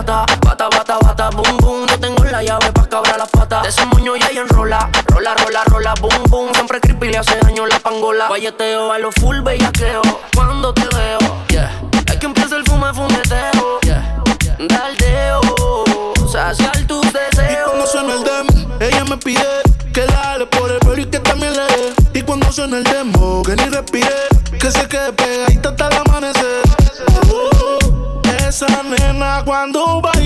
Bata, bata, bata, boom, boom. No tengo la llave pa' cabrar la pata. De ese moño ya ella enrola. Rola, rola, rola, boom, boom. Siempre creepy le hace daño la pangola. Valleteo a lo full bellaqueo. Cuando te veo, yeah. Es que empieza el fume, fumeteo, yeah. Daldeo, saciar tus deseos. Y cuando suena el demo, ella me pide que dale por el pero y que también le dé. Y cuando suena el demo, que ni cuando va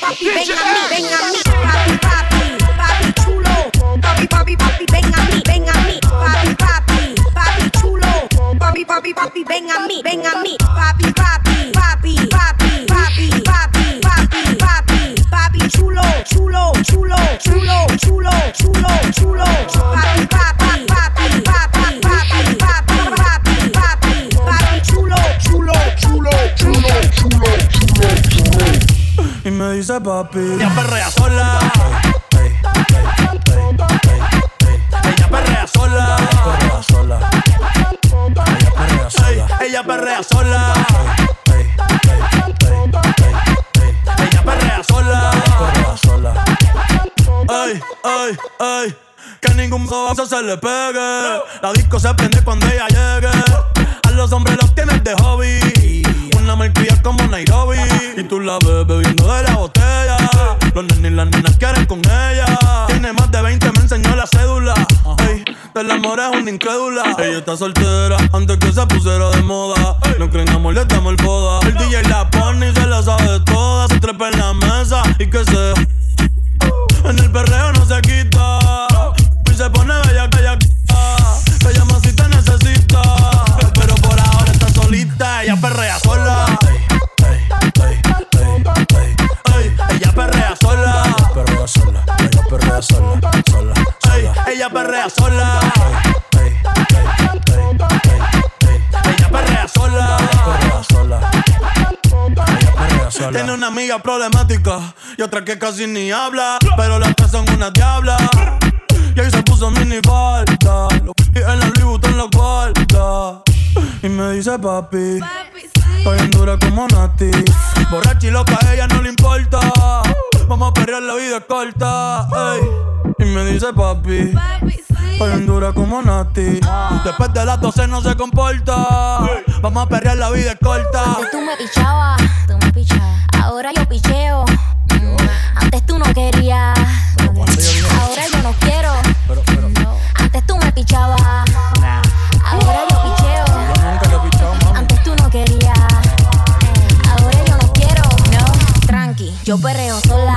Bang a mí, a. le pegue. La disco se prende cuando ella llegue. A los hombres los tienes de hobby. Una malcria como Nairobi. Y tú la ves bebiendo de la botella. Los nenes y las nenas quieren con ella. Tiene más de 20, me enseñó la cédula. Ey, del amor es una incrédula. Ella está soltera antes que se pusiera de moda. No creen amor, le damos el poda. El DJ la pone y se la sabe toda. Se trepa en la mesa y que se. En el perreo no se quita. Y se pone ella perrea sola. Ella perrea sola. Tiene una amiga problemática y otra que casi ni habla. Pero las tres son una diabla. Y ahí se puso mini falta. Y en la Louis Vuitton la guarda. Y me dice papi. Estoy en dura como Nati. Borracha y loca, a ella no le importa. Vamos a perrear, la vida es corta. ey. Y me dice papi. Estoy en dura como Nati. Después de las 12 no se comporta. Vamos a perrear, la vida es corta. Antes tú me pichabas, tú me pichabas. Ahora yo picheo. Antes tú no querías. Ahora yo no quiero. Antes tú me pichabas. Ahora yo picheo. Nunca le he pichado, mami. Antes tú no querías. Ahora yo no quiero. No, tranqui, yo perreo sola.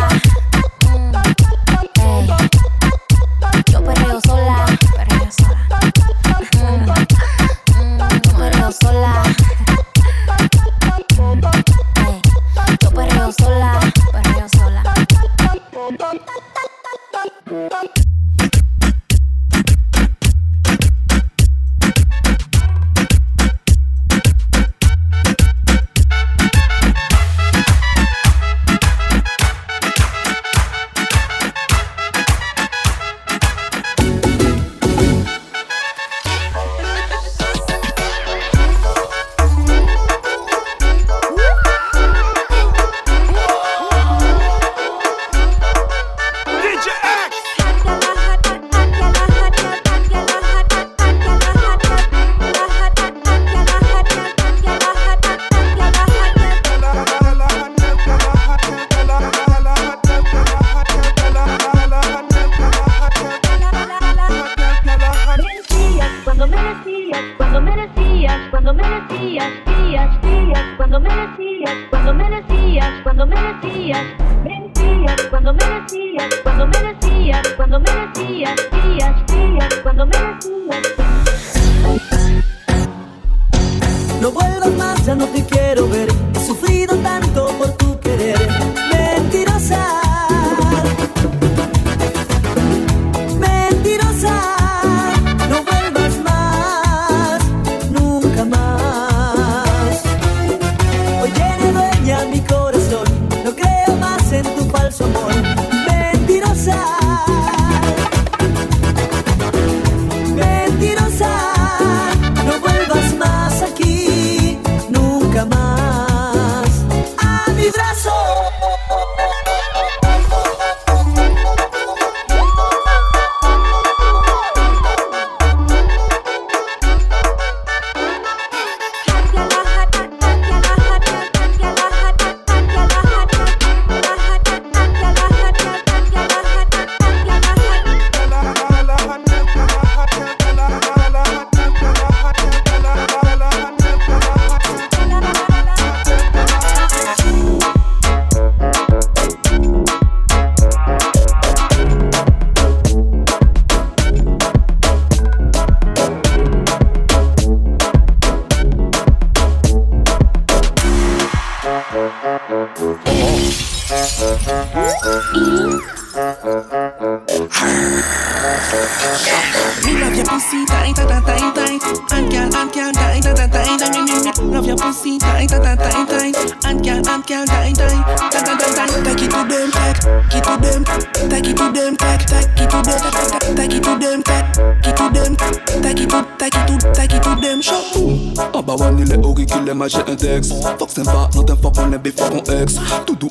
Mais j'ai texte Fuck pas, non t'es fuck on est before on ex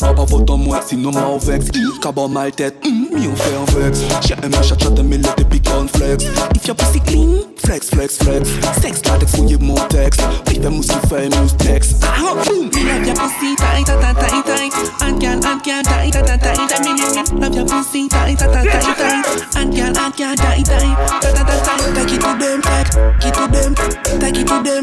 ah bah vote en moi, sinon m'a au vex Cabot mal tête, mi on fait un vex J'ai un mec chat de mille et puis flex If your pussy clean, flex, flex, flex Sex latex, fouillez mon texte Oui fais mousse fait mousse texte Ah boom Love your pussy tight, tight, tight, tight And girl, and girl, tight, tight, tight, tight Love your pussy tight, tight, tight, tight And girl, and girl, tight, tight, tight, tight, tight Take it to them, take it to them Take it to them,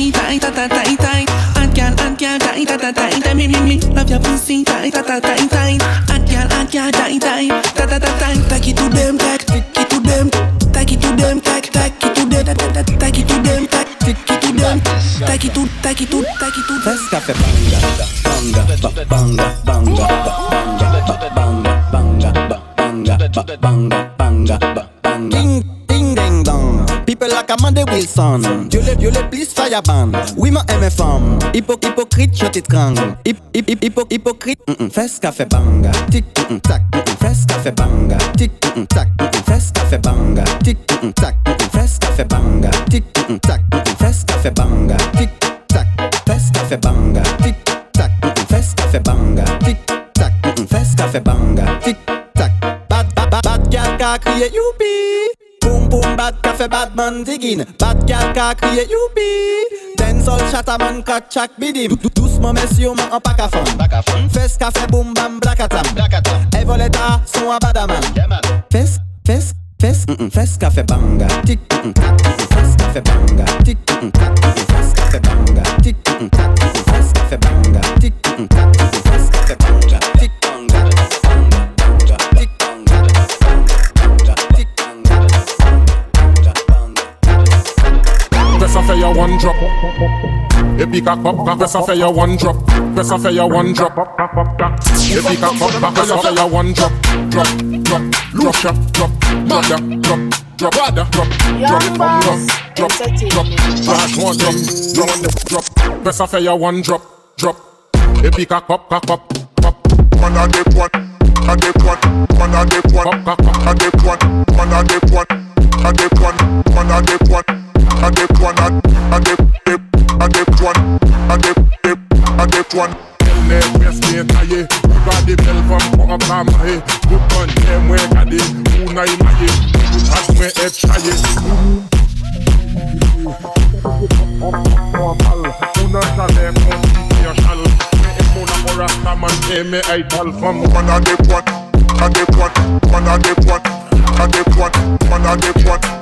pussy, tie tie tie tie tie. Hot girl, hot girl, tie tie tie tie tie. Me me me, love your pussy, tie tie tie tie tie. Hot girl, hot girl, tie tie tie tie tie tie. Take it to them, take it to them, take it to them, take take it to them, take it to them, take it to them, take it to take it to take it to. Let's stop the. Dieu les please fire ban. Oui, ma aime femme. Hypo, hypocrite, je t'étrangle. Hip, hip, hip, hypo, hypocrite. Mm -mm. Fes café banga. Tic, mm -mm, tac. Mm -mm. Fes café banga. Tic, mm -mm, tac. Mm -mm. Fes café banga. Tic, mm -mm, tac. Mm -mm. Fes café banga. Tic, mm -mm, tac. Mm -mm. Fes café banga. Tic, tac. Fes café banga. Tic, tac. Mm -mm. Fes café banga. Tic, tac. Mm -mm. Fes café banga. Tic, tac. Bad, bad, bad, bad gal ka crier youpi bad ka fe bad man digin Bad gal ka kriye youpi Denzol chata man kak chak bidim Douceman mesi yo man an pakafon Fes ka fe boum bam blakatam Evoleta son a badaman Fes, fes, fes, fes ka fe banga. Tik, tak, fes ka banga. Tik, tak, fes ka banga. Your one drop. Et puis cock up, press off your one drop. Press off your one drop. Et puis cock up, press off your one drop. Drop, drop, drop, shot, drop, drop, drop, drop, drop, drop, drop, drop, drop, drop, drop, Fast one drop, drop, drop. Press off your one drop, drop. Et puis cock up, cock up, pop. One a dip one, a dip one, one a dip one, a dip one, one a dip one, a dip one, one a dip one, a one, a dip, dip, a dip one, a dip, dip, a dip one. Elle n'est restée taillée, on va des belles femmes pour en travailler. Vous prenez moins gardé, vous n'aille maillé, vous passez moins être taillé. Una sale con mi chal, me una mora saman e me ay tal fam. One a dip one, a dip one, one a dip one, one, one a one.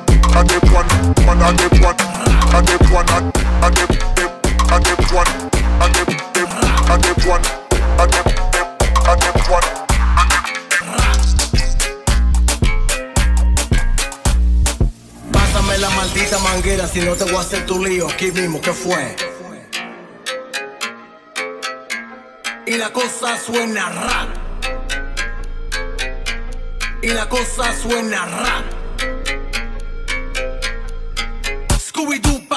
Pásame la maldita manguera, si no te voy a hacer tu lío aquí mismo, ¿qué fue? Y la cosa suena rap. Y la cosa suena rap. Scooby Doo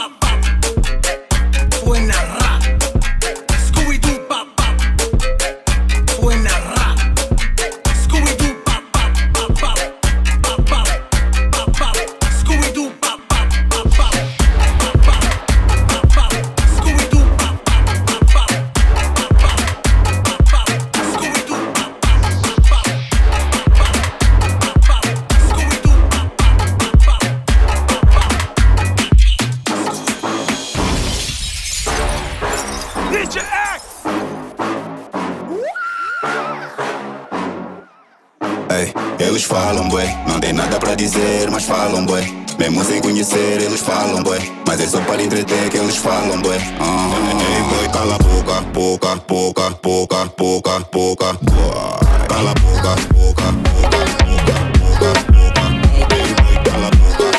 eles falam. Ei, boy, cala a boca, boca, boca, boca, boca, boca. Cala a boca, boca, boca, boca, boca. Ei, cala a boca.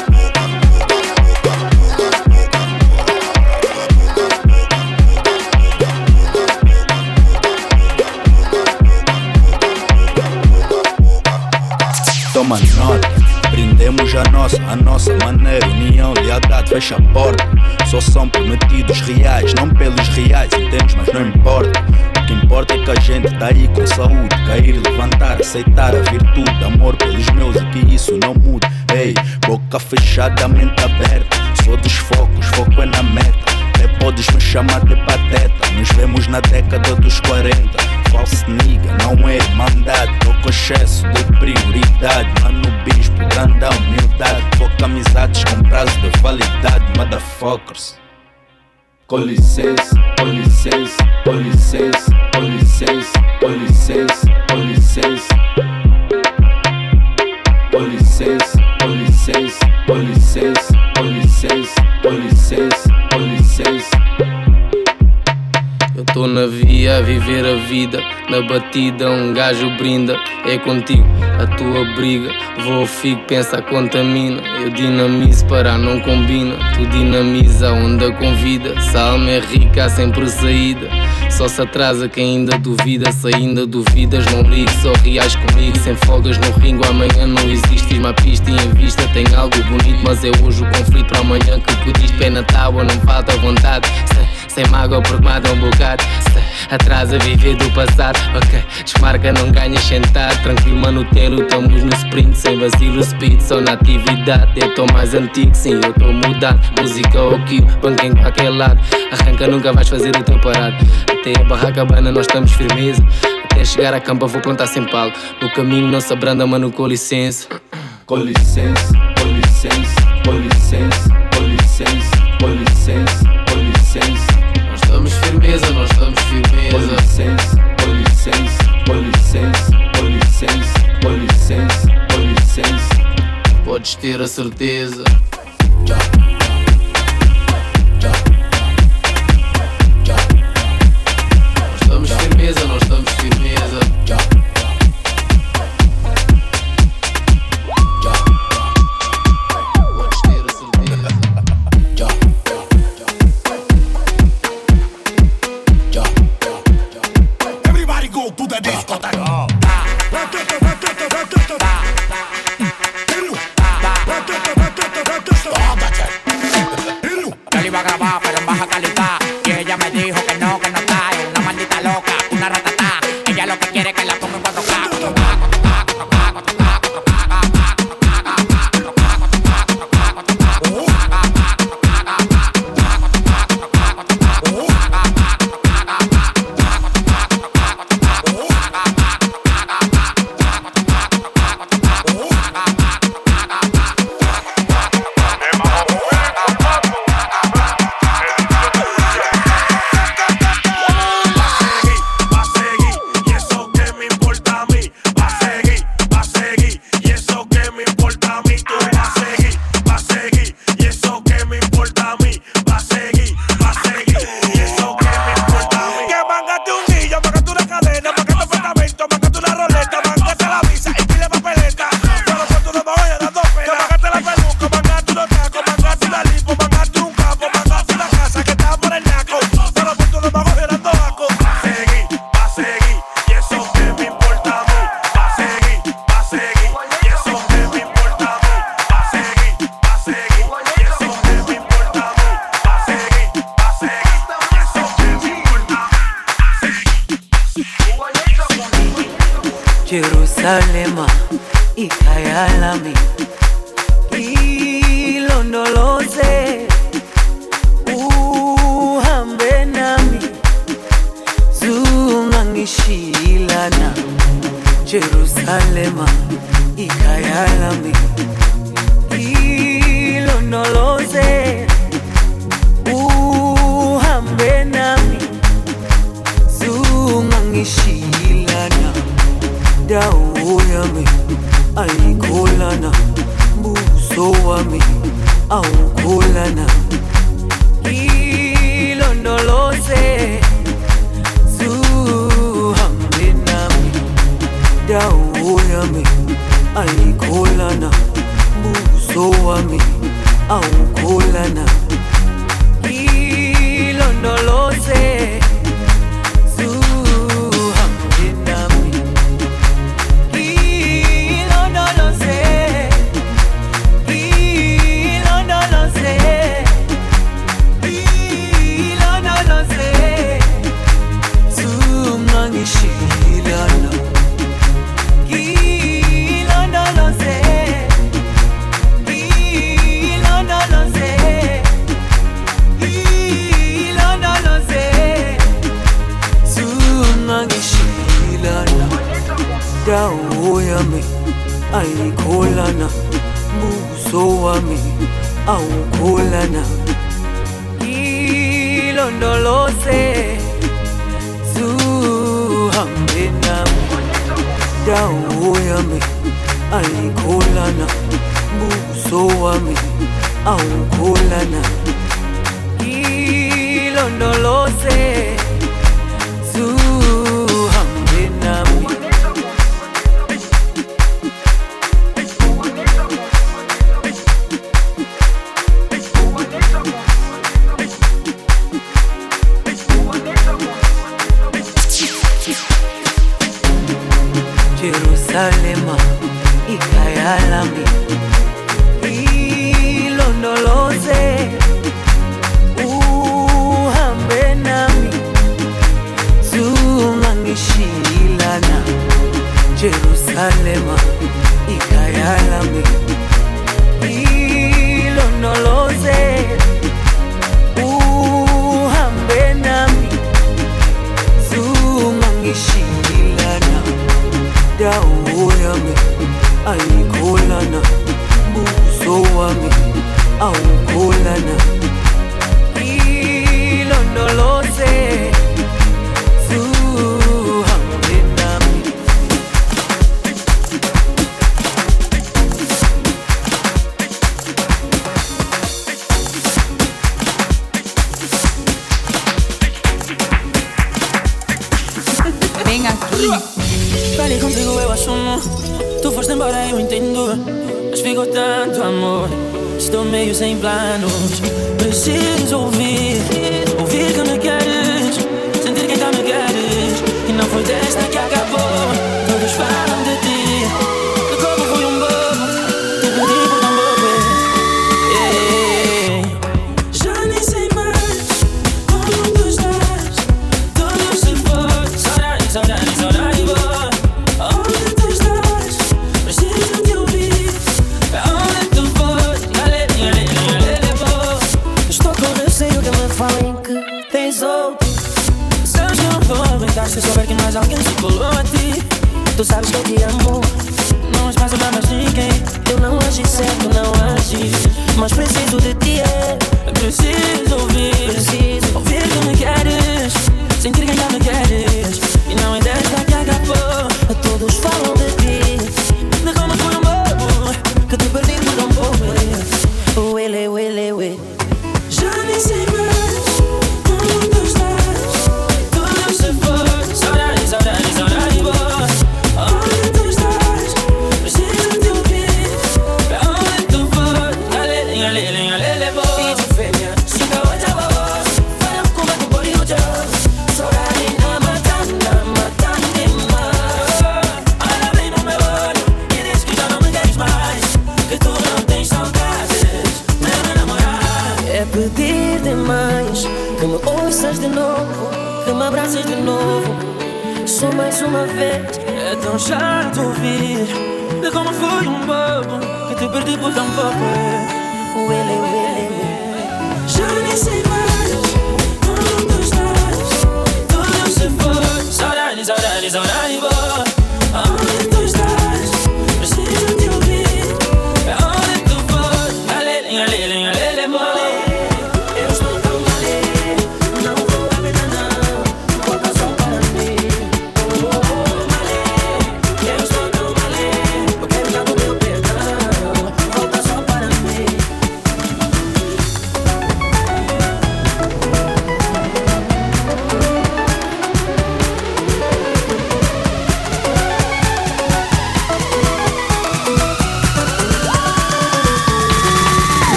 Toma nota. Brindemos a nossa, a nossa maneira União, lealdade, fecha a porta Só são prometidos reais Não pelos reais, entendes, mas não importa. O que importa é que a gente tá aí com saúde Cair, levantar, aceitar a virtude Amor pelos meus e que isso não mude. Ei, boca fechada, mente aberta Sou dos focos, foco é na meta. Até podes me chamar de pateta Nos vemos na década dos 40 False nigga, não é irmandade Tô com excesso de prioridade Mano bispo, grande humildade Foca amizades com prazo de validade Motherfuckers Com licença, com licença, com licença, com licença, com licença, com licença Com licença, com licença, com licença, com licença, com licença, com licença Eu tô na via a viver a vida, na batida um gajo brinda. É contigo a tua briga, vou fico, pensa, contamina. Eu dinamizo para não combina, tu dinamiza onda convida. Se a alma é rica, há sempre saída. Só se atrasa quem ainda duvida, se ainda duvidas, não ligues, só reais comigo. Sem folgas no ringo, amanhã não existe. Fiz uma pista em vista tem algo bonito, mas é hoje o conflito para amanhã que pediste. Pé na tábua, não falta vontade. Sem, sem mágoa, porque mata um bocado. Se atrasa viver do passado, ok. Desmarca, não ganhas sentado. Tranquilo, mano, telo, estamos no sprint. Sem vacilo, speed, só na atividade. Eu tô mais antigo, sim, eu tô mudado. Música ou kill, banca em qualquer lado. Arranca, nunca vais fazer o teu parado. Até a barraca bana, nós estamos firmeza. Até chegar à campa, vou plantar sem palo. No caminho, não se abranda, mano, com licença. Com licença, com licença, com licença, com licença, com licença, com licença. Firmeza, nós estamos firmeza. Licença, licença, licença, licença, licença, licença. Podes ter a certeza. ta, ta, ta.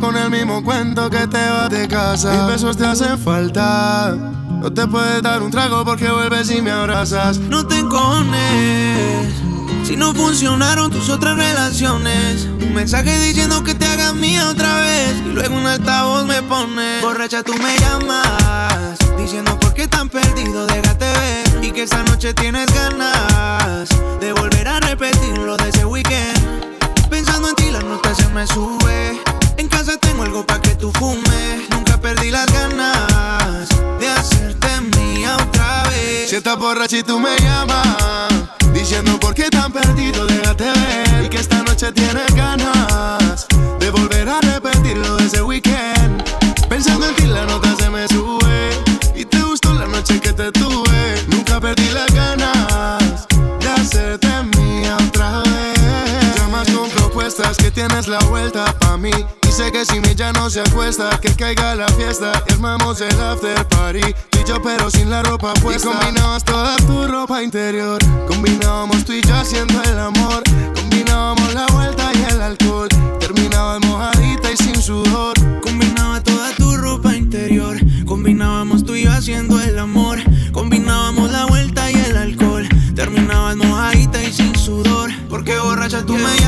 Con el mismo cuento que te vas de casa. Mis besos te hacen falta. No te puedes dar un trago porque vuelves y me abrazas. No te encones. Si no funcionaron tus otras relaciones. Un mensaje diciendo que te hagas mía otra vez. Y luego un altavoz me pone. Borracha, tú me llamas. Diciendo por qué tan perdido, déjate ver. Y que esta noche tienes ganas de volver a repetir lo de ese weekend. Pensando en ti, la nota se me sube. En casa tengo algo pa' que tú fumes. Nunca perdí las ganas de hacerte mía otra vez. Si estás borracha y tú me llamas. Diciendo por qué tan perdido, déjate ver. Y que esta noche tienes ganas de volver a repetir lo de ese weekend. Pensando en ti, la nota se me sube. Y te gustó la noche que te tuve. Nunca perdí las ganas de hacerte mía otra vez. Llamas con propuestas que tienes la vuelta pa' mí. Sé que si mi ya no se acuesta, que caiga la fiesta. Y armamos el after party. Tú y yo, pero sin la ropa puesta. Y combinabas toda tu ropa interior. Combinábamos tú y yo haciendo el amor. Combinábamos la vuelta y el alcohol. Terminabas mojadita y sin sudor. Combinaba toda tu ropa interior. Combinábamos tú y yo haciendo el amor. Combinábamos la vuelta y el alcohol. Terminabas mojadita y sin sudor. Porque borracha tú me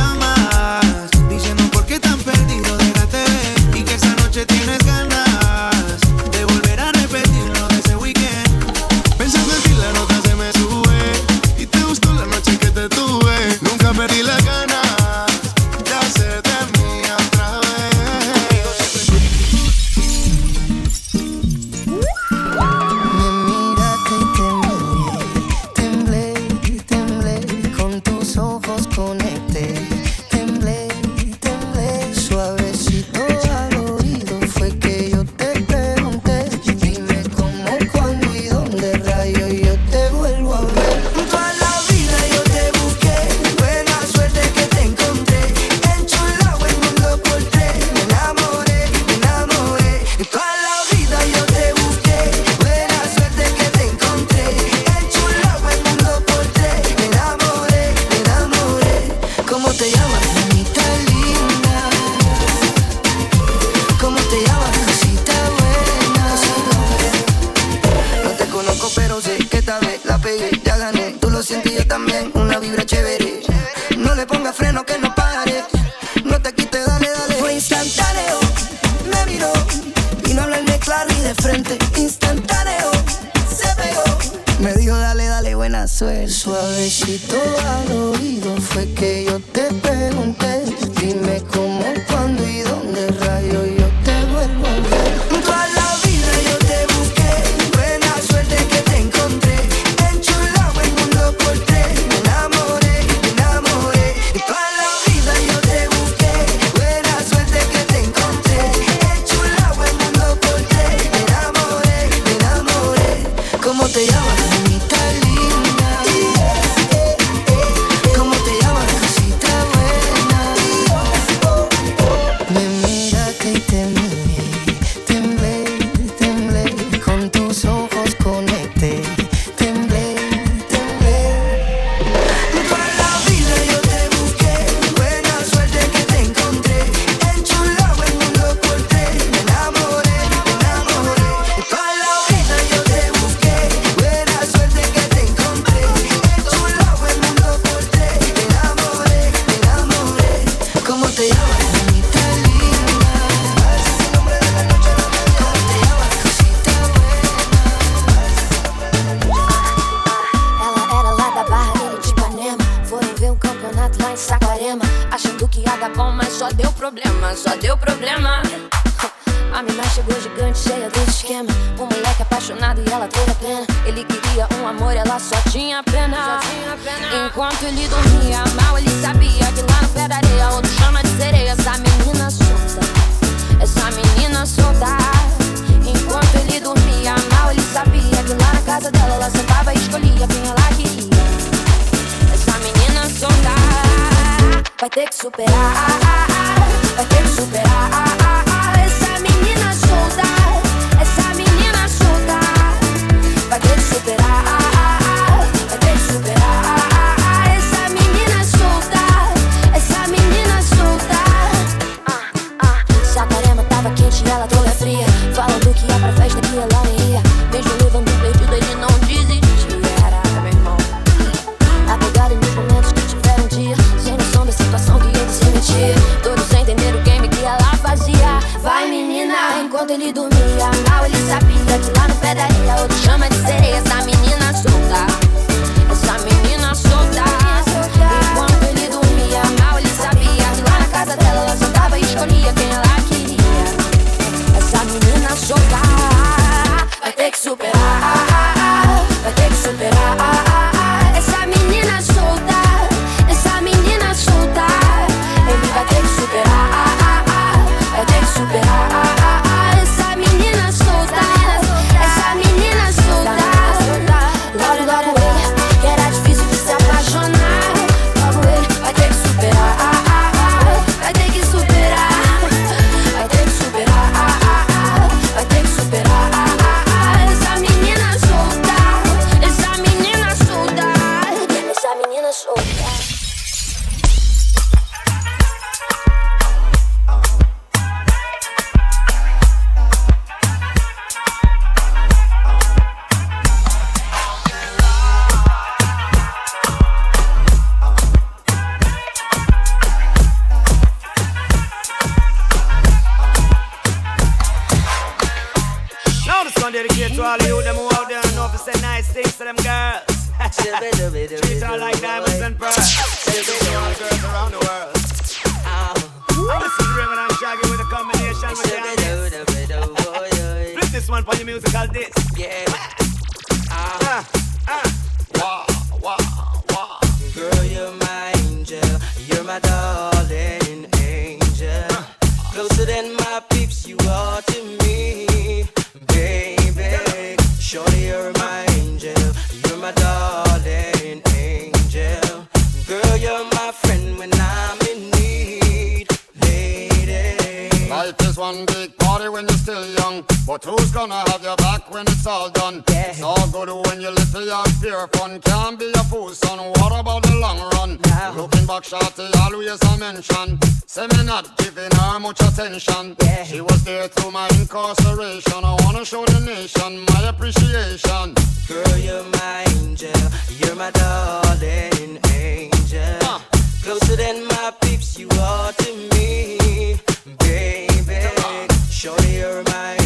But who's gonna have your back when it's all done? Yeah. It's all good when you're little young pure fun. Can't be a fool, son. What about the long run? No. Looking back, shorty, always I mention. Say me not giving her much attention. Yeah. She was there through my incarceration. I wanna show the nation my appreciation. Girl, you're my angel. You're my darling angel. Closer than my peeps, you are to me, baby. Shorty, you're my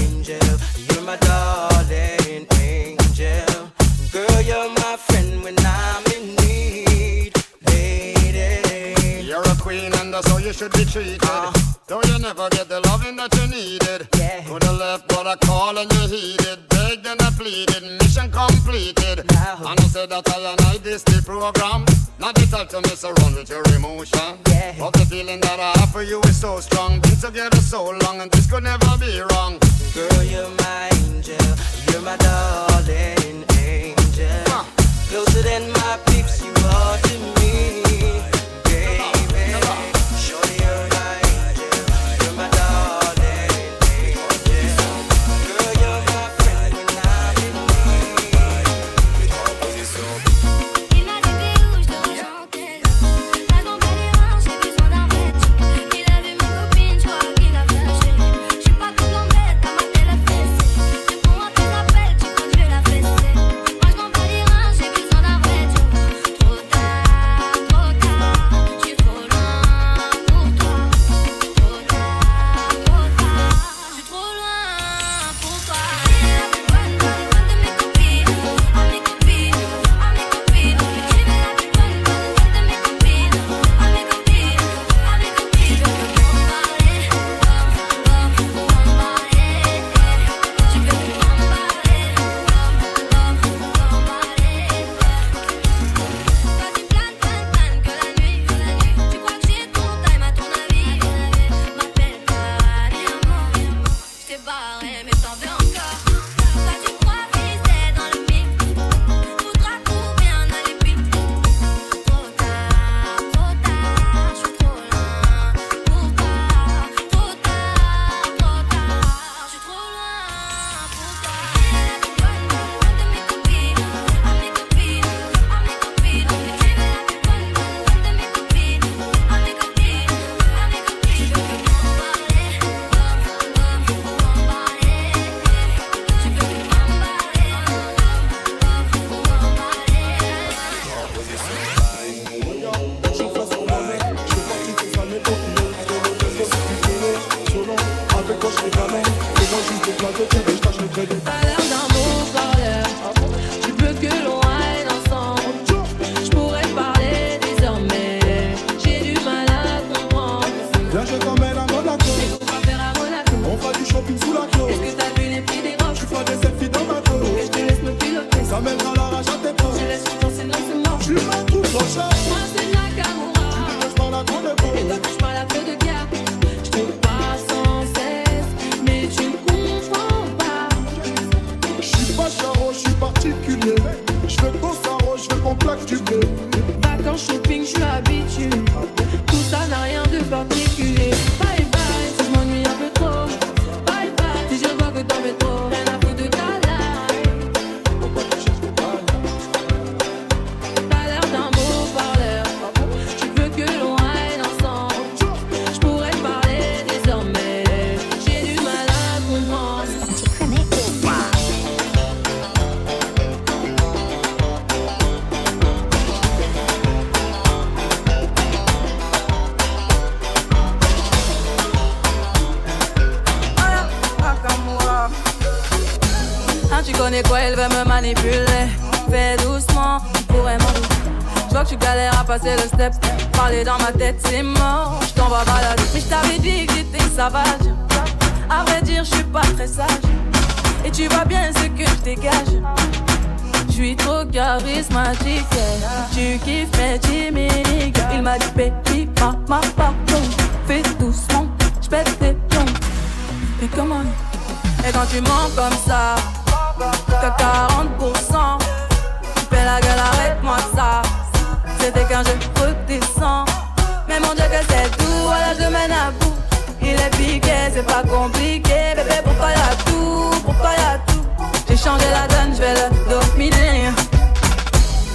my darling angel. Girl, you're my friend when I'm in need, lady. You're a queen and that's you should be treated. Uh, Though you never get the loving that you needed. Yeah. Could have left but I called and you heeded. Begged and I pleaded, mission completed. Now. And I said that I and I this the program. Not the time to mess around with your emotion. Yeah. But the feeling that I have for you is so strong. Been together so long and this could never be wrong. Girl, you're my angel. You're my darling angel. Closer than my peeps, you are to me. Fais doucement, tu pourrais m'en. Je vois que tu galères à passer le step. Parler dans ma tête, c'est mort. Je t'en vas balader. Mais je t'avais dit que t'étais savage. À vrai dire, je suis pas très sage. Et tu vois bien ce que je dégage. Je suis trop charismatique. Tu kiffes mes timidité. Il m'a dit, baby, ma, ma, pardon. Fais doucement, je pète tes plombs. Et comment? Et quand tu mens comme ça t'as 40%. Tu fais la gueule, arrête-moi ça. C'était quand je redescends. Mais mon Dieu que c'est tout, voilà je mène à bout. Il est piqué, c'est pas compliqué. Bébé, pourquoi y'a tout? Pourquoi y'a tout? J'ai changé la donne, je vais le dominer.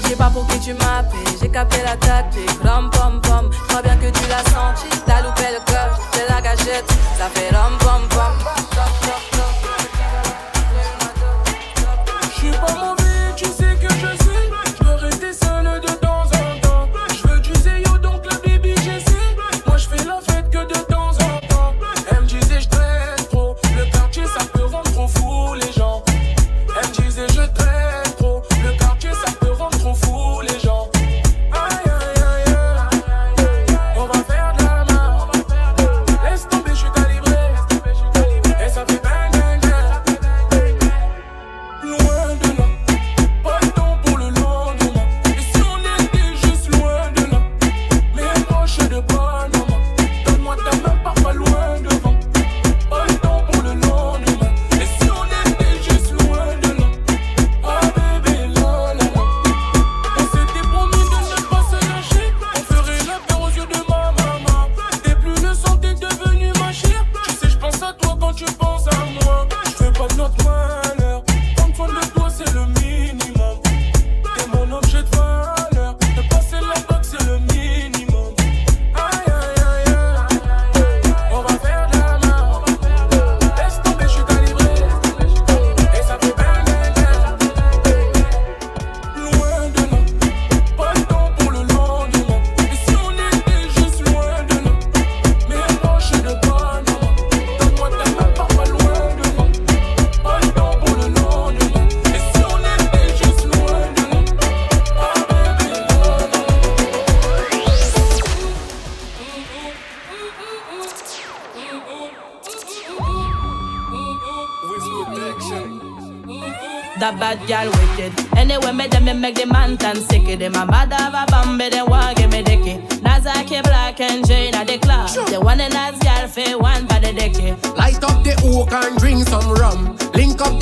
Je sais pas pour qui tu m'appelles, j'ai capté la tactique. Rom pom pom, crois bien que tu l'as senti. T'as loupé le coche, c'est la gâchette. Ça fait rom pom pom.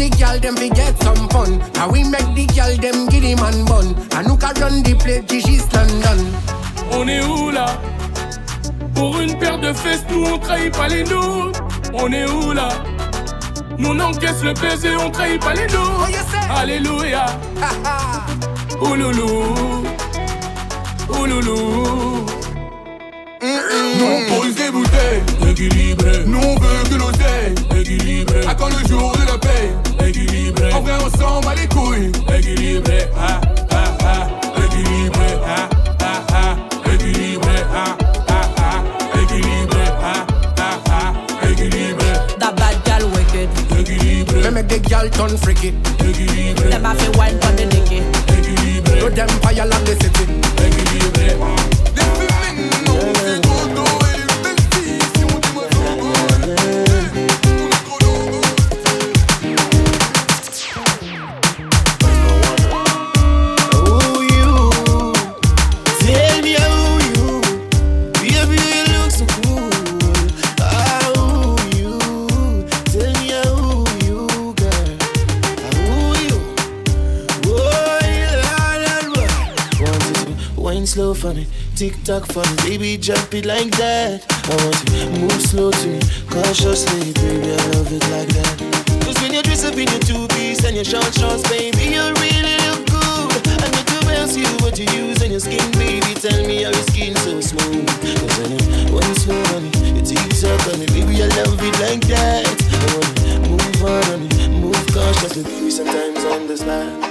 The gal, them we get some fun. Now we make the gal, them give him and bun. And look run the place, Gigi's London. On est où là? Pour une paire de fesses, nous on trahit pas les nôtres. On est où là? Nous on encaisse le baiser, on trahit pas les nôtres. Alléluia. Ouloulou. Ouloulou. Nous on pose des bouteilles, équilibré. Nous on veut que l'oseille, équilibré. À quand le jour de la paix, équilibré. En vrai on s'en bat les couilles, équilibré. Ah, ah, ah, équilibré. Ah, ah, ah, équilibré. Ah, ah, ah, équilibré. Ah, ah, ah, équilibré. That bad gal wicked. Me make the gal turn freaky. Them a fi wine for the dicky. No them fire like the city. Who slow tick tock for me, baby, jump it like that. I want to move slow to me, cautiously, baby, I love it like that. Cause when you dress up in your two piece and your short shorts, baby, you really look good. And do bounce you what you use on your skin, baby. Tell me how your skin so smooth. Cause when you wine slow on it, you tick tock on it, baby, I love it like that. I want to move on on it, move cautiously, baby, sometimes on the slide.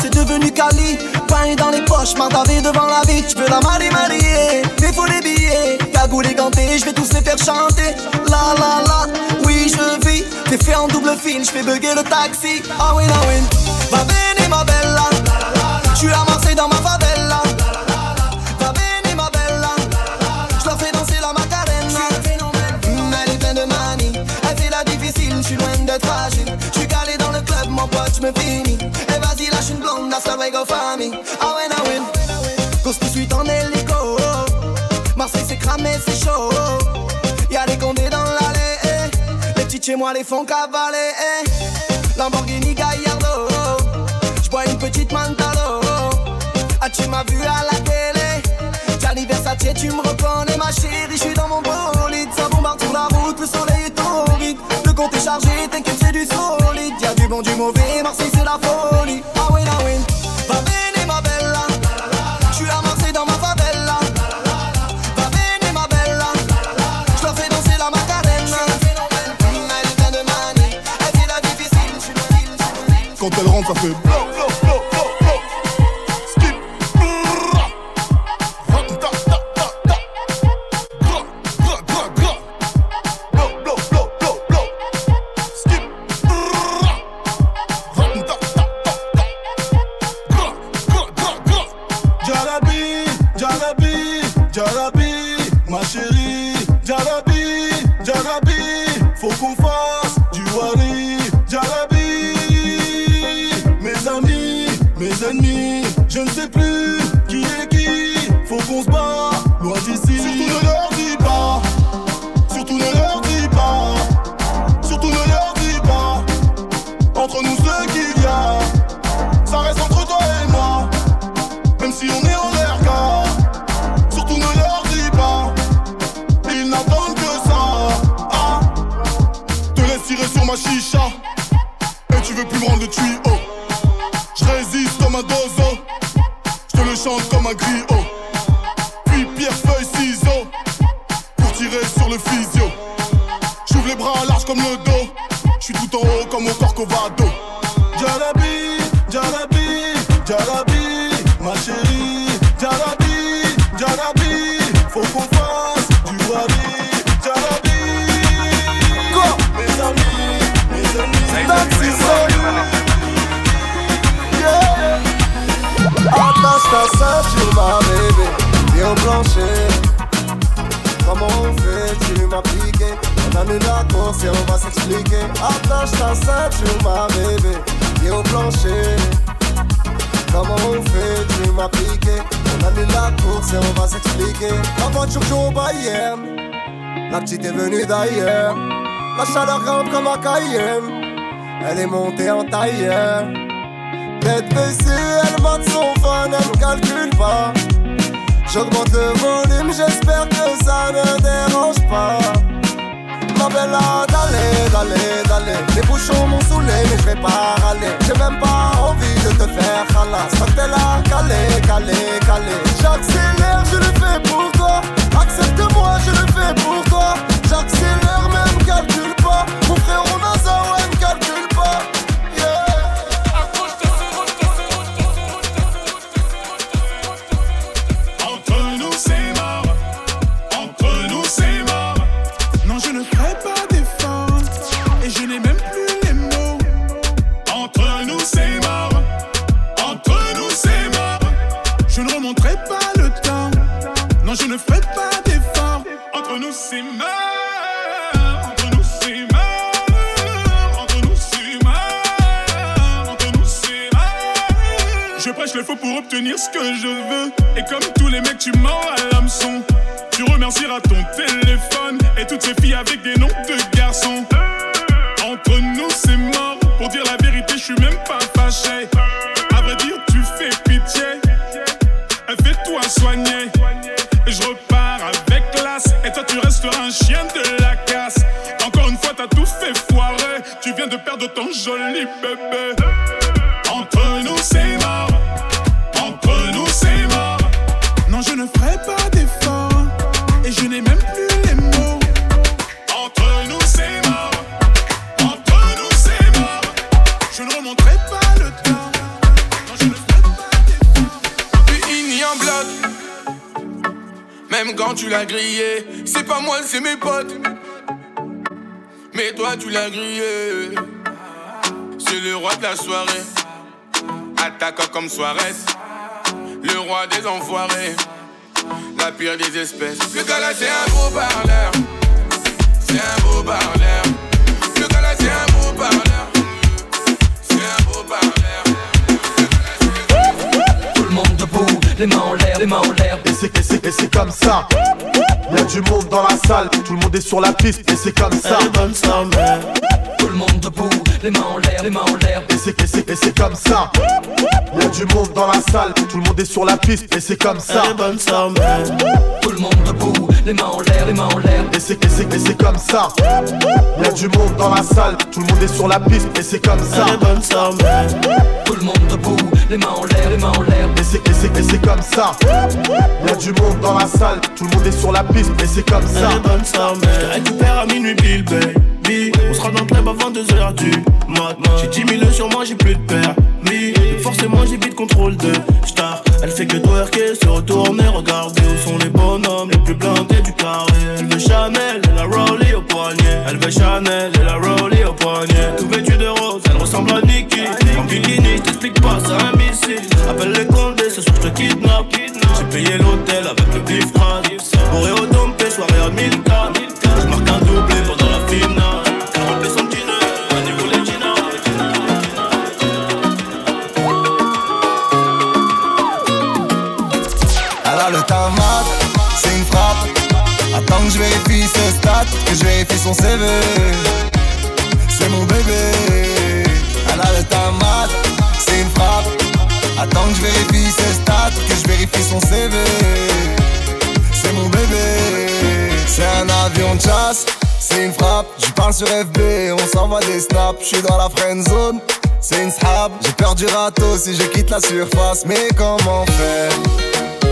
c'est devenu Cali. Pain dans les poches, mardavé devant la vie. Tu veux la marier, marier, mais faut des billets. Cagoule et ganté, je vais tous les faire chanter. La la la, oui, je vis. T'es fait en double fil, je fais bugger le taxi. Ah oui, ah oui. Va bene, ma bella. Je suis à Marseille dans ma favela. Va bene, ma bella. Leur fais danser la macarena. Mm, Elle est pleine de manie, elle fait la difficile, je suis loin d'être fragile. Je suis calé dans le club, mon pote, je me finis. Et vas-y, lâche une blonde, hasta luego famille. Ah ouais, ah ouais. Cause tout de suite en hélico. Marseille c'est cramé, c'est chaud. Y'a des condés dans l'allée. eh. Les petits chez moi les font cavaler. eh. Lamborghini Gallardo. J'bois une petite Mantalo. Ah, tu m'as vu à la télé? Gianni Versace, tu me reconnais, ma chérie. Je suis dans mon bolide, ça bombarde sur la route. Le soleil est torride. Le compte est chargé, t'inquiète, c'est du solide. Y'a du bon, du mauvais. Marseille, c'est la folie. a feel ma bébé, au plancher. Comment on fait, tu m'as piqué. On annule la course et on va s'expliquer. Attache ta ceinture, ma bébé, viens au plancher. Comment on fait, tu m'as piqué. On annule la course et on va s'expliquer. La voiture joue au Bayern. La petite est venue d'ailleurs. La chaleur grimpe comme un Cayenne. Elle est montée en tailleur. Tête baissée, elle mate son fun, elle me calcule pas. J'augmente le volume, j'espère que ça ne dérange pas. Ma belle, d'aller, d'aller, d'aller. Les bouchons m'ont saoulé, mais je vais pas râler. J'ai même pas envie de te faire halas. Quand t'es là, calé, calé, calé. J'accélère, je le fais pour toi. Accepte-moi, je le fais pour toi. J'accélère, même calcule pas. Mon frère, on a ce que je veux. Et comme tous les mecs, tu mens à l'hameçon. Tu remercieras ton téléphone et toutes ces filles avec des noms de garçons. Entre nous, c'est mort. Pour dire la vérité, je suis même pas fâché. À vrai dire, tu fais pitié. Fais-toi soigner. Et je repars avec classe. Et toi, tu resteras un chien de la casse. Encore une fois, t'as tout fait foirer. Tu viens de perdre ton joli bébé. Tu l'as grillé, c'est pas moi, c'est mes potes. Mais toi, tu l'as grillé. C'est le roi de la soirée. Attaquant comme Suarez. Le roi des enfoirés. La pire des espèces. Le gars là, c'est un beau parleur. C'est un beau parleur. Le gars là, c'est un beau parleur. C'est un beau parleur. Tout le monde debout, les mains en l'air, les mains en l'air. Et c'est, et c'est, et c'est comme ça. Y'a du monde dans la salle, tout le monde est sur la piste, et c'est comme ça. Tout le monde debout, les mains en l'air, les mains en l'air. Et c'est, et c'est, et c'est comme ça. Y'a du monde dans la salle, tout le monde est sur la piste, et c'est comme ça. Tout le monde debout, les mains en l'air, les mains en l'air. Et c'est, et c'est, et c'est comme ça. Y'a du monde dans la salle, tout le monde est sur la piste, et c'est comme ça. Tout le monde debout, les mains en l'air, les mains en l'air. Et c'est, et c'est, et c'est comme ça. Y'a du monde dans la salle, tout le monde est sur la piste, et c'est comme ça. Je te récupère à minuit, Bill, On sera dans le club avant 2h du mat. J'ai 10 000 sur moi, j'ai plus de permis. Forcément, j'ai vite contrôle de star. Elle fait que twerker, se retourner, regarder où sont les bonhommes les plus blindés du carré. Elle veut Chanel et la Rollie au poignet. Elle veut Chanel et la Rollie au poignet. Tout vêtu de rose, elle ressemble à Nikki. En bikini, je t'explique pas, c'est un missile. Appelle les condés, ce soir je te kidnappe. J'ai payé l'hôtel avec le bif Bourré au dompé, soirée à 1000 Je marque un doublé je vérifie ses stats, que je vérifie son CV. C'est mon bébé. Elle a le tamat, c'est une frappe. Attends que je vérifie ses stats, que je vérifie son CV. C'est mon bébé. C'est un avion de chasse, c'est une frappe. Je parle sur FB, on s'envoie des snaps. Je suis dans la friend zone. C'est une srab, j'ai peur du râteau si je quitte la surface. Mais comment faire?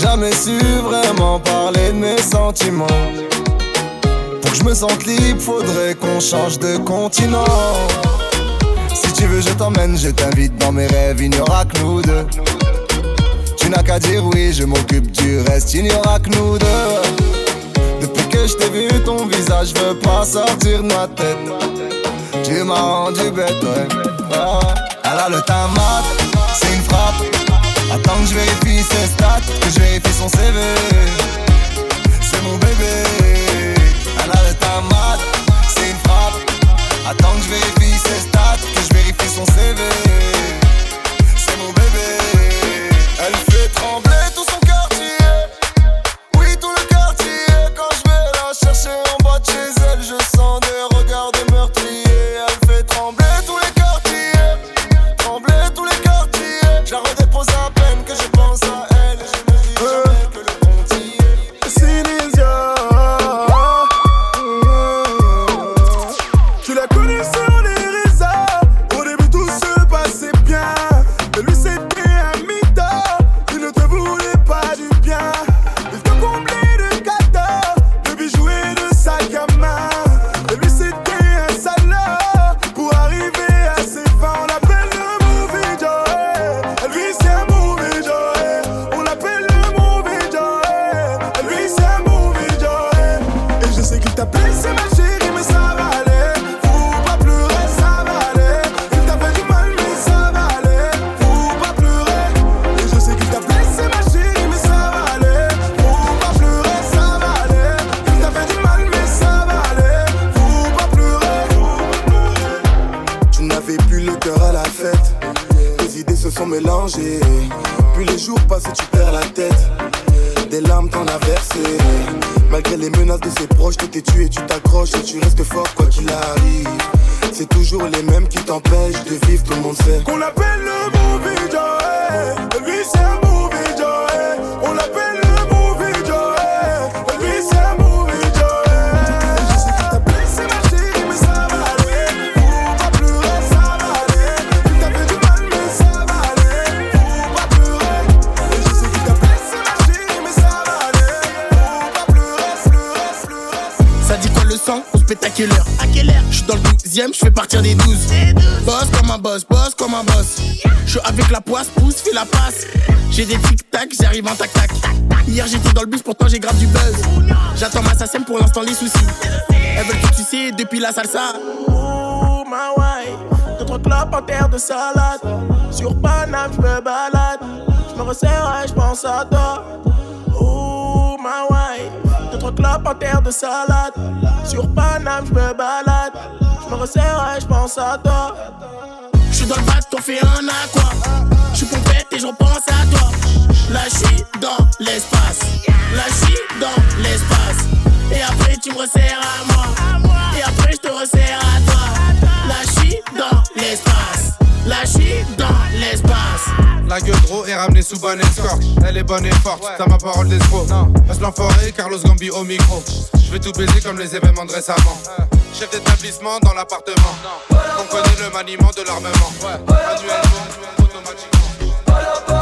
Jamais su vraiment parler de mes sentiments. Pour que je me sente libre, faudrait qu'on change de continent. Si tu veux, je t'emmène, je t'invite dans mes rêves, il n'y aura que nous deux. Tu n'as qu'à dire oui, je m'occupe du reste, il n'y aura que nous deux. Depuis que je t'ai vu, ton visage veut pas sortir de ma tête. Tu m'as rendu bête, ouais. Ah, Elle le tamat. Attends que je vérifie ses stats, que je vérifie son CV. la salsa. Oh, ma wife, d'autres clopes en terre de salade. Sur Paname, je me balade. Je me resserre et je pense à toi. Oh, ma wife, d'autres clopes en terre de salade. Sur Paname, je me balade. Je me resserre et je pense à toi. Je suis dans le bateau, t'en fais un aqua. Je suis pompette et je pense à toi. La chie dans l'espace. La chie dans l'espace. Et après, tu me resserres à moi resserre à toi. La dans l'espace. La dans l'espace. La gueule trop est ramenée sous bonne escorte. Elle est bonne et forte, t'as ma parole d'escroc. Passe l'enfoiré, Carlos Gambi au micro. Je vais tout baiser comme les événements de récemment. Chef d'établissement dans l'appartement. On connaît le maniement de l'armement. Automatiquement.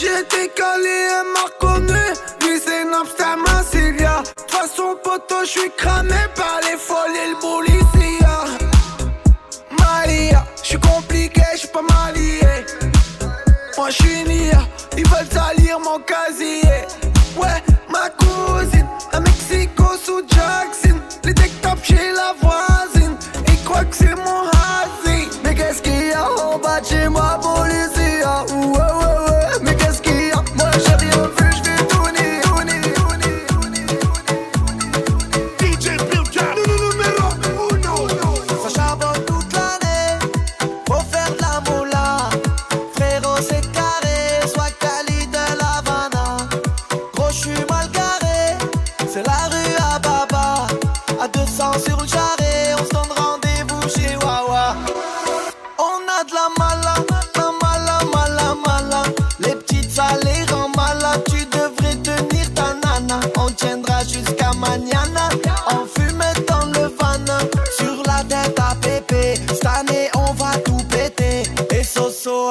J'étais calé, elle m'a reconnu. Lui, c'est Napster, ma toute Façon poteau, j'suis cramé par les folles et le policia. Malia, j'suis compliqué, j'suis pas mal. Moi, j'suis nia, ils veulent salir mon casier.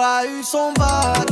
a eu son bac.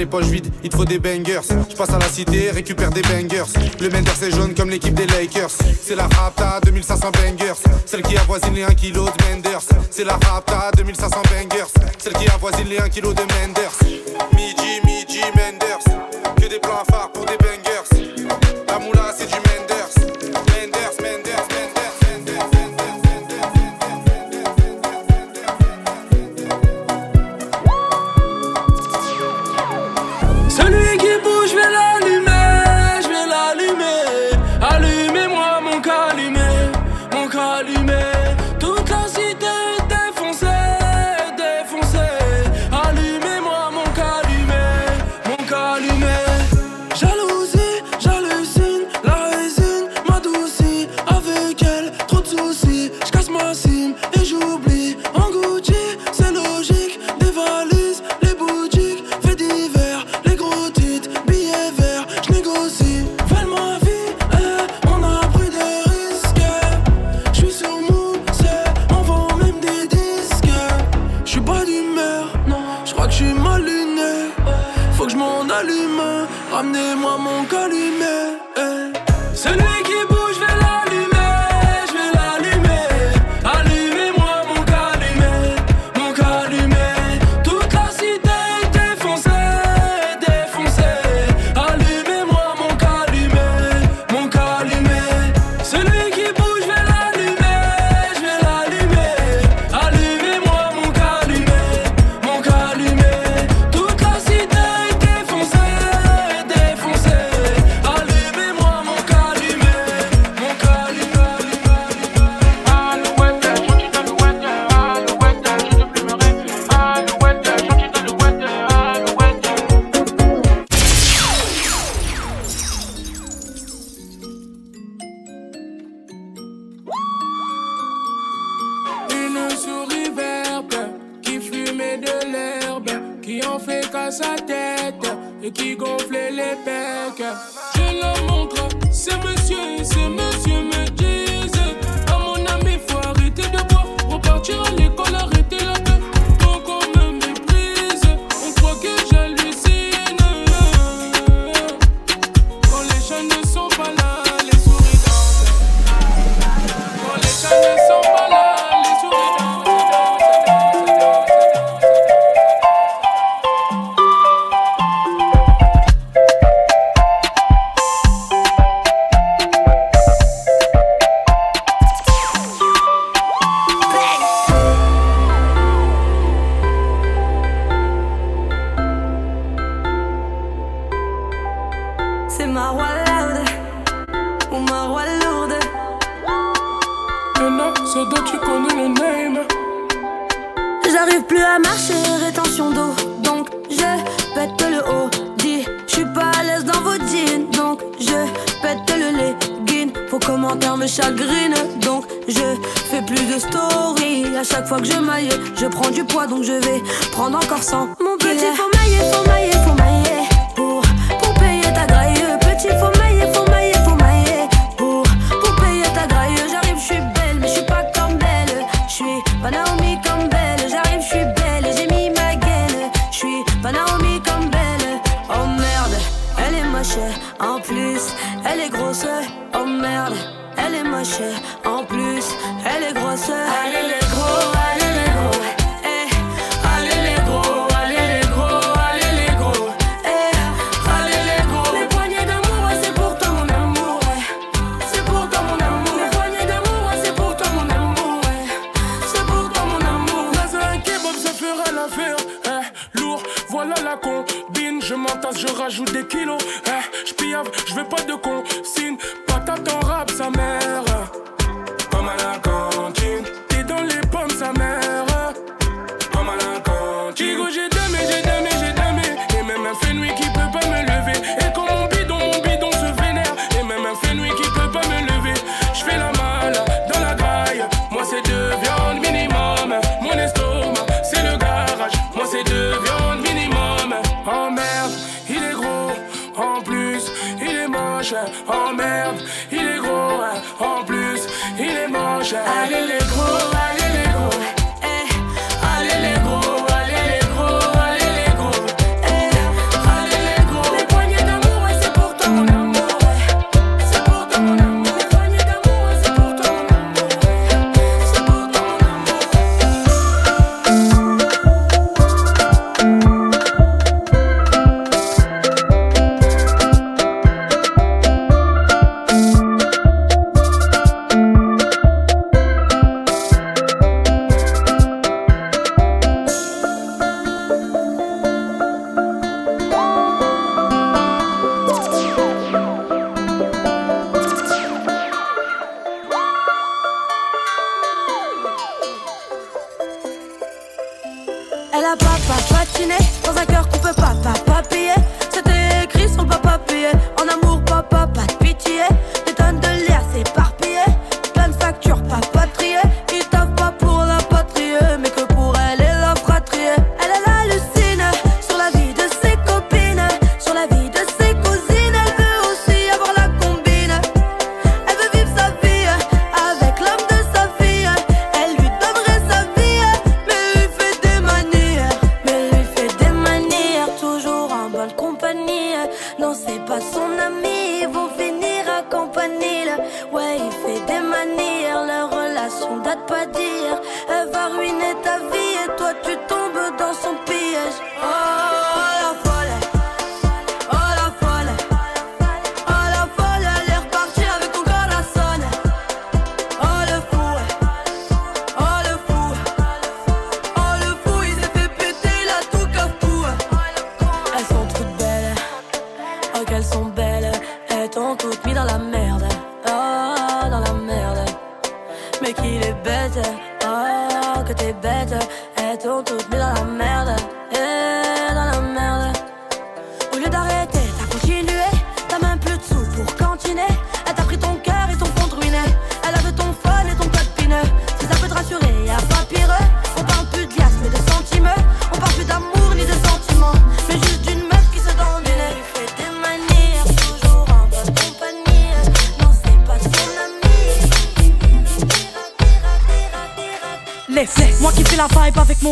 les poches vides, il te faut des bangers. Je passe à la cité, récupère des bangers. Le Menders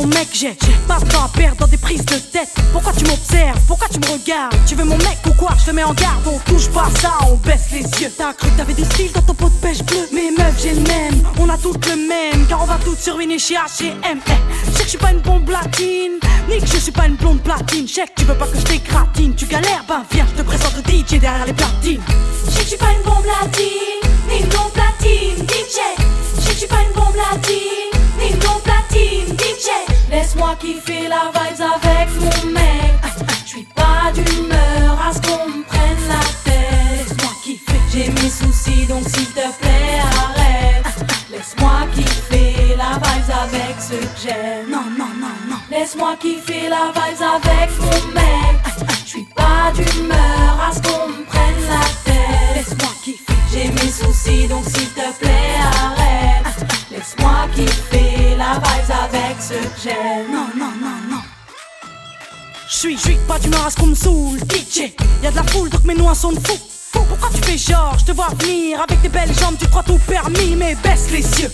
mon mec, j'ai pas de à perdre dans des prises de tête. Pourquoi tu m'observes? Pourquoi tu me regardes? Tu veux mon mec ou quoi? Je te mets en garde, on touche pas ça, on baisse les yeux. T'as cru que t'avais du style dans ton pot de pêche bleu Mais meuf, j'ai le même, on a toutes le même, car on va toutes surviner chez H&M. Eh, Je sais que je suis pas une bombe latine, ni que je suis pas une blonde platine. Je que tu veux pas que je t'écratine, tu galères, ben viens, je te présente le DJ derrière les platines. Je que je suis pas une bombe latine, ni une blonde platine, DJ. Je que je suis pas une bombe latine, Laisse-moi kiffer la vibes avec mon mec. Je suis pas d'humeur à ce qu'on me prenne la tête. Laisse-moi kiffer, j'ai mes soucis donc s'il te plaît arrête. Laisse-moi kiffer la vibes avec ceux que j'aime. Non, non, non, non. Laisse-moi kiffer la vibes avec mon mec. Je suis pas d'humeur à ce qu'on me prenne la tête. Laisse-moi kiffer, j'ai mes soucis donc s'il te plaît arrête. Laisse-moi kiffer la vibes avec que j'aime. Non, non, non, non. J'suis, j'suis pas d'humeur à ce qu'on me saoule, DJ. Y'a de la foule donc mes noix sont de fou. Fou, Pourquoi tu fais genre, je te vois venir avec tes belles jambes, tu crois tout permis, mais baisse les yeux.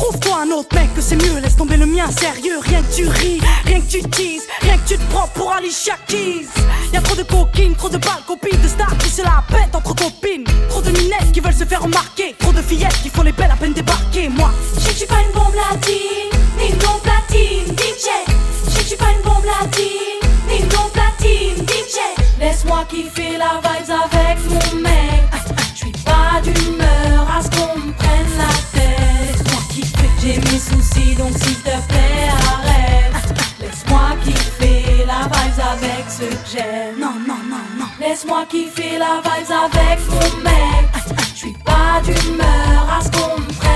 Trouve-toi un autre mec que c'est mieux, laisse tomber le mien sérieux. Rien que tu ris, rien que tu teases, rien que tu te prends pour Alicia Keys. Y'a trop de coquines, trop de balles, copines, de stars qui se la pètent entre copines. Trop de minettes qui veulent se faire remarquer, trop de fillettes qui font les belles à peine débarquer. Moi, Je suis pas une bombe latine, ni une blonde platine, DJ. Je suis pas une bombe latine, ni une blonde platine, DJ. Laisse-moi kiffer la vibes avec mon mec. Je suis pas d'humeur à ce qu'on me soucis donc s'il te plaît arrête. Laisse-moi kiffer la vibes avec ceux que j'aime. Non, non, non, non. Laisse-moi kiffer la vibes avec mon mec. Je suis pas d'humeur à ce qu'on me prenne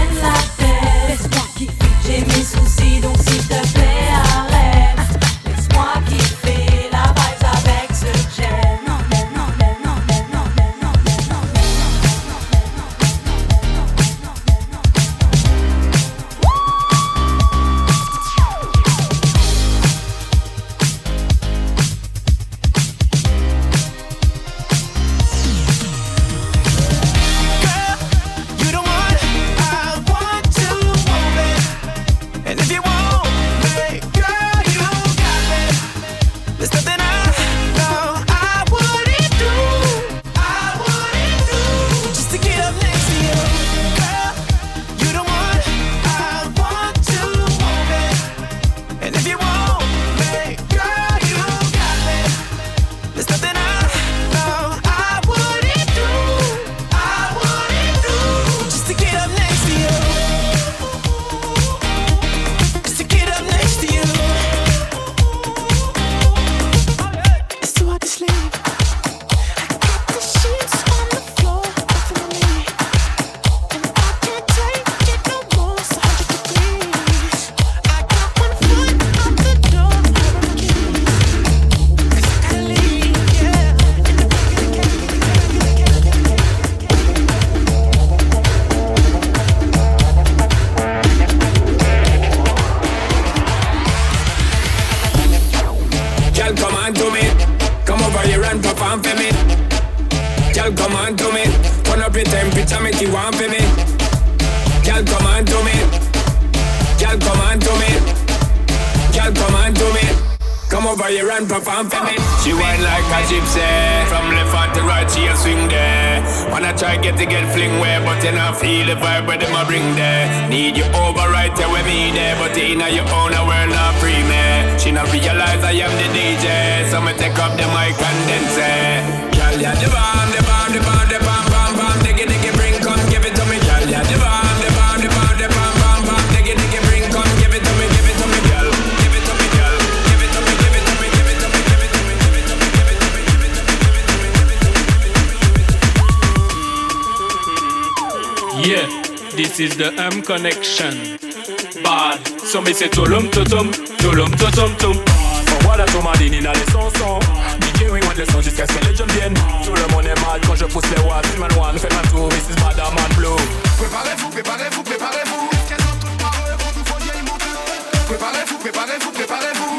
préparez-vous, préparez-vous.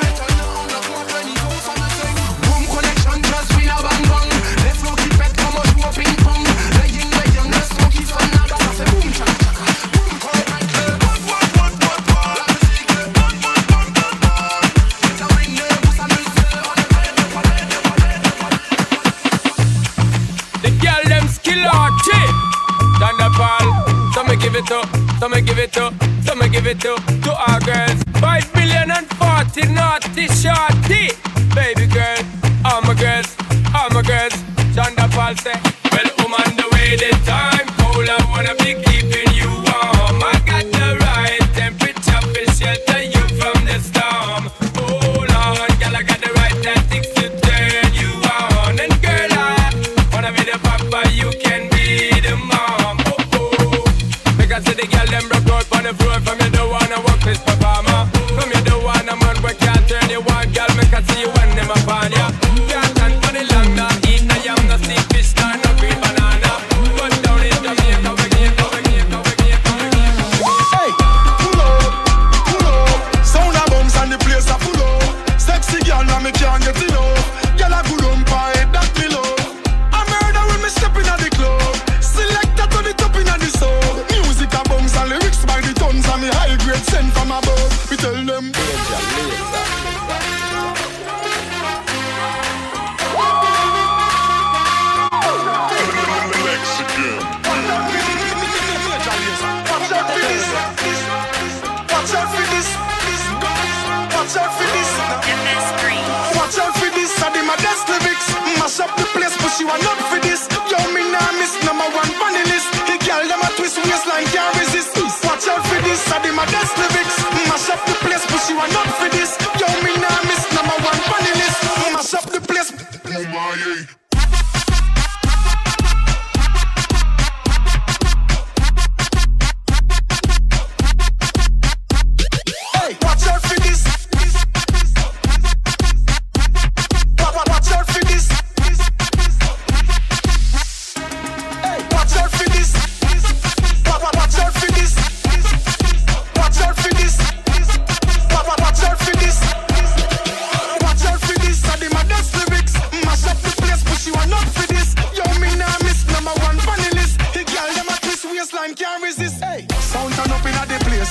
Boom connection, just bang bang. On ping-pong. Me give it up, so me give it up, so me give it up to our girls did not discharge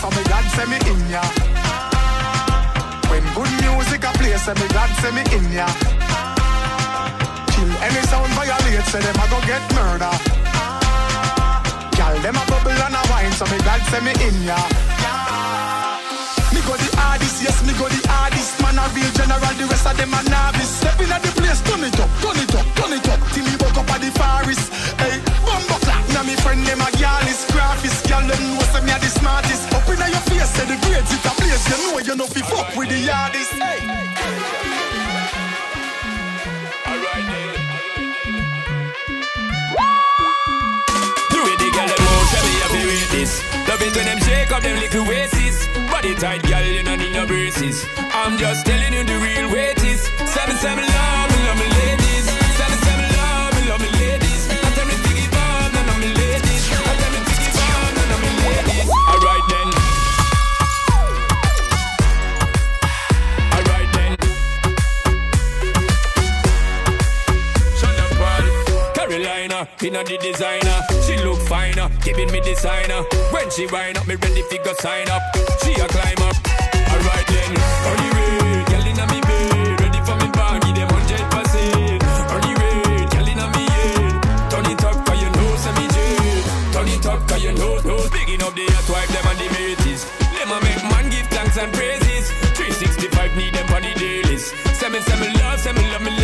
so me glad say me in ya. When good music a play, say me glad say me in ya. Kill any sound violate, say them a go get murder. Gyal them a bubble and a wine, so me glad say me in ya. Me go the artist, yes me go the artist. Man a real general, the rest of them a novice. Step in at the place, turn it up, turn it up, turn it up. Till me woke up at the forest, hey, bumbo me friend them a girl is graphist. Girl them know say me a the smartest. Up inna your face, say the grades it a place. You know you no fi fuck with the hardest. Hey. Love it when them shake up them little waists. Body tight, girl, you don't need no braces. I'm just telling you the real way is seven seven love. designer, inna the designer. She look finer, giving me designer. When she wind up, me ready fi go sign up. She a climber. Alright then, on the way, girl inna me bed, ready for me baggy, them hundred percent. On the way, girl inna me head, turn it up 'cause you know say me jet. Turn it up 'cause you know, know. Speaking up the hot wife, them and the mates, Let a make man give thanks and praises. 365 need them for the dailies. Send me, send me love, send me love me. Love.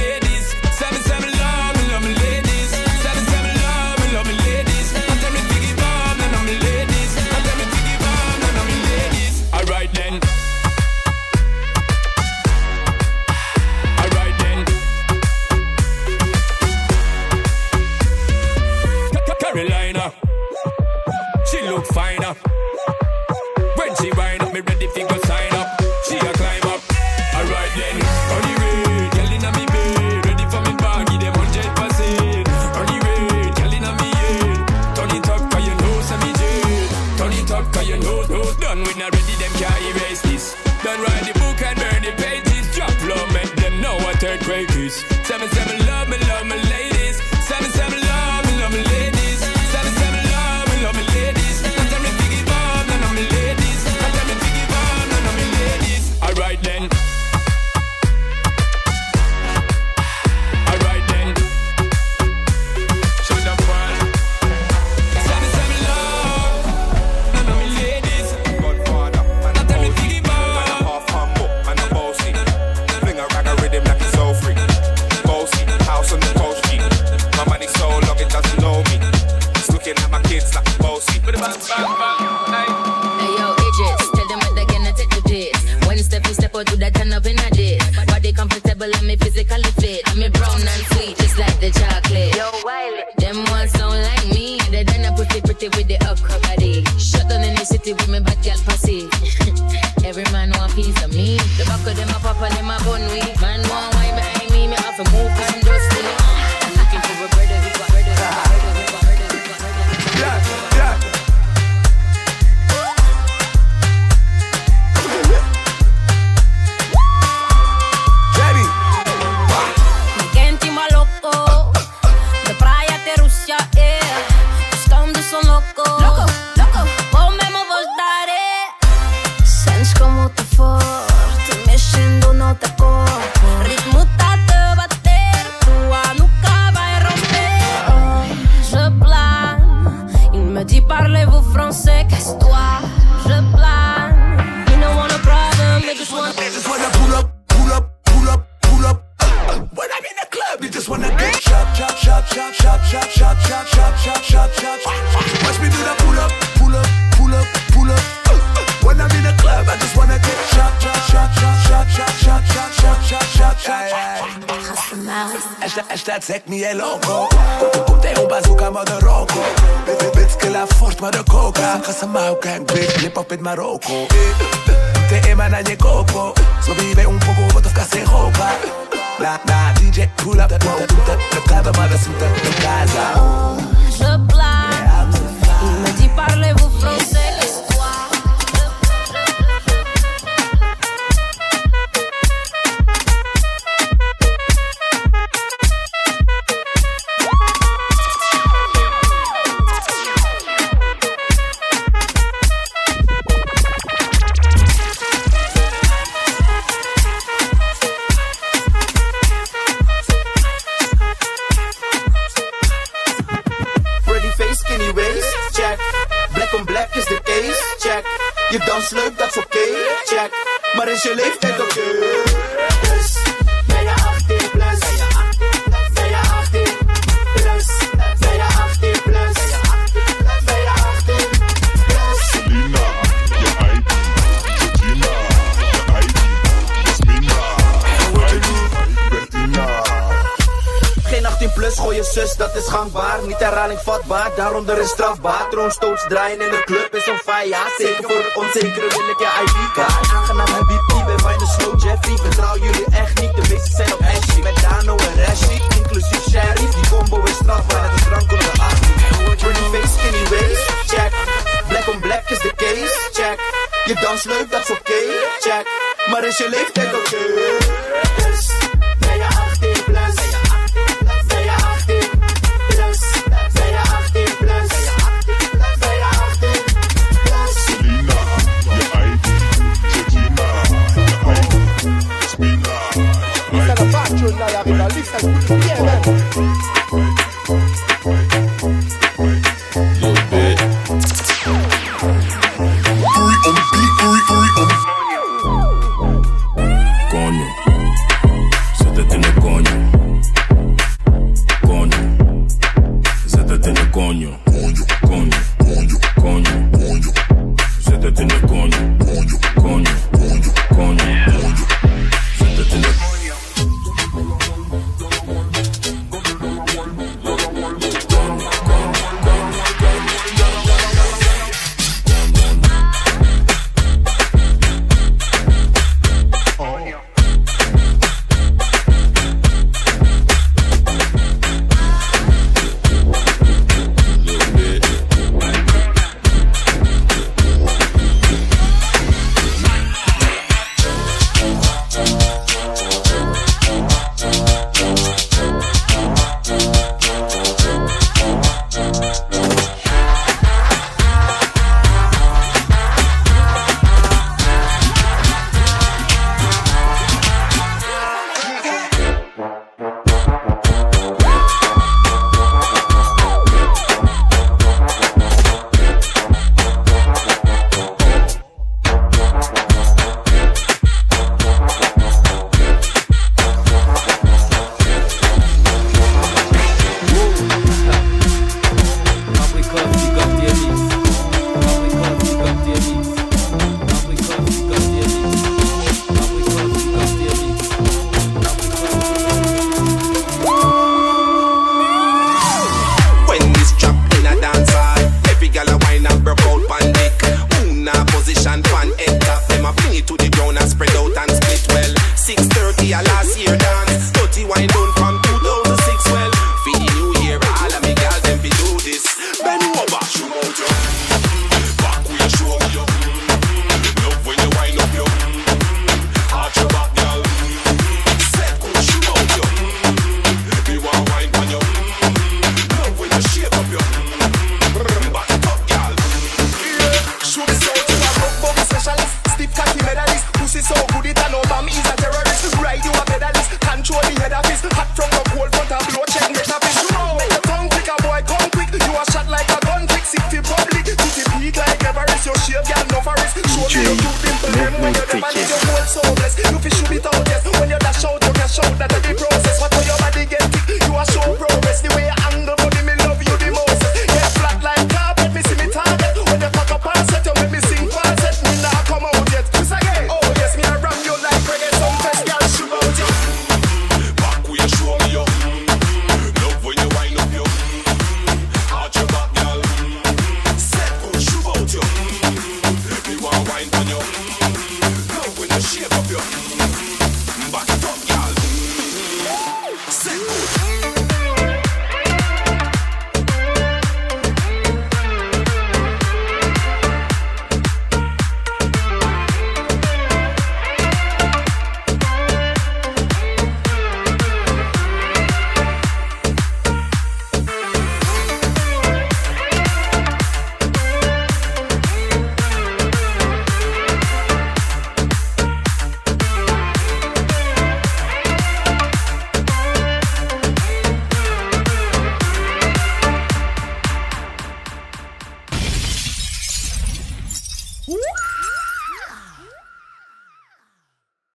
Je dans leuk, dat is oké, okay. check. Maar is je leeftijd oké? Okay? gangbaar, niet herhaling vatbaar, daarom er is strafbaar. Troonstoots draaien in de club is een Ja, Zeker voor het onzekere wil ik je ID-kaart. Aangenaam heb ik bij Fine Slow Jeffy, Vertrouw jullie echt niet, de meeste zijn op Ashley. Met Dano en Rashid, inclusief Sherry. Die combo is strafbaar, Het is drank onder de af. Face, skinny waist, check. Black on black is the case, check. Je dans leuk, dat is oké, check. Maar is je leeftijd oké? Okay?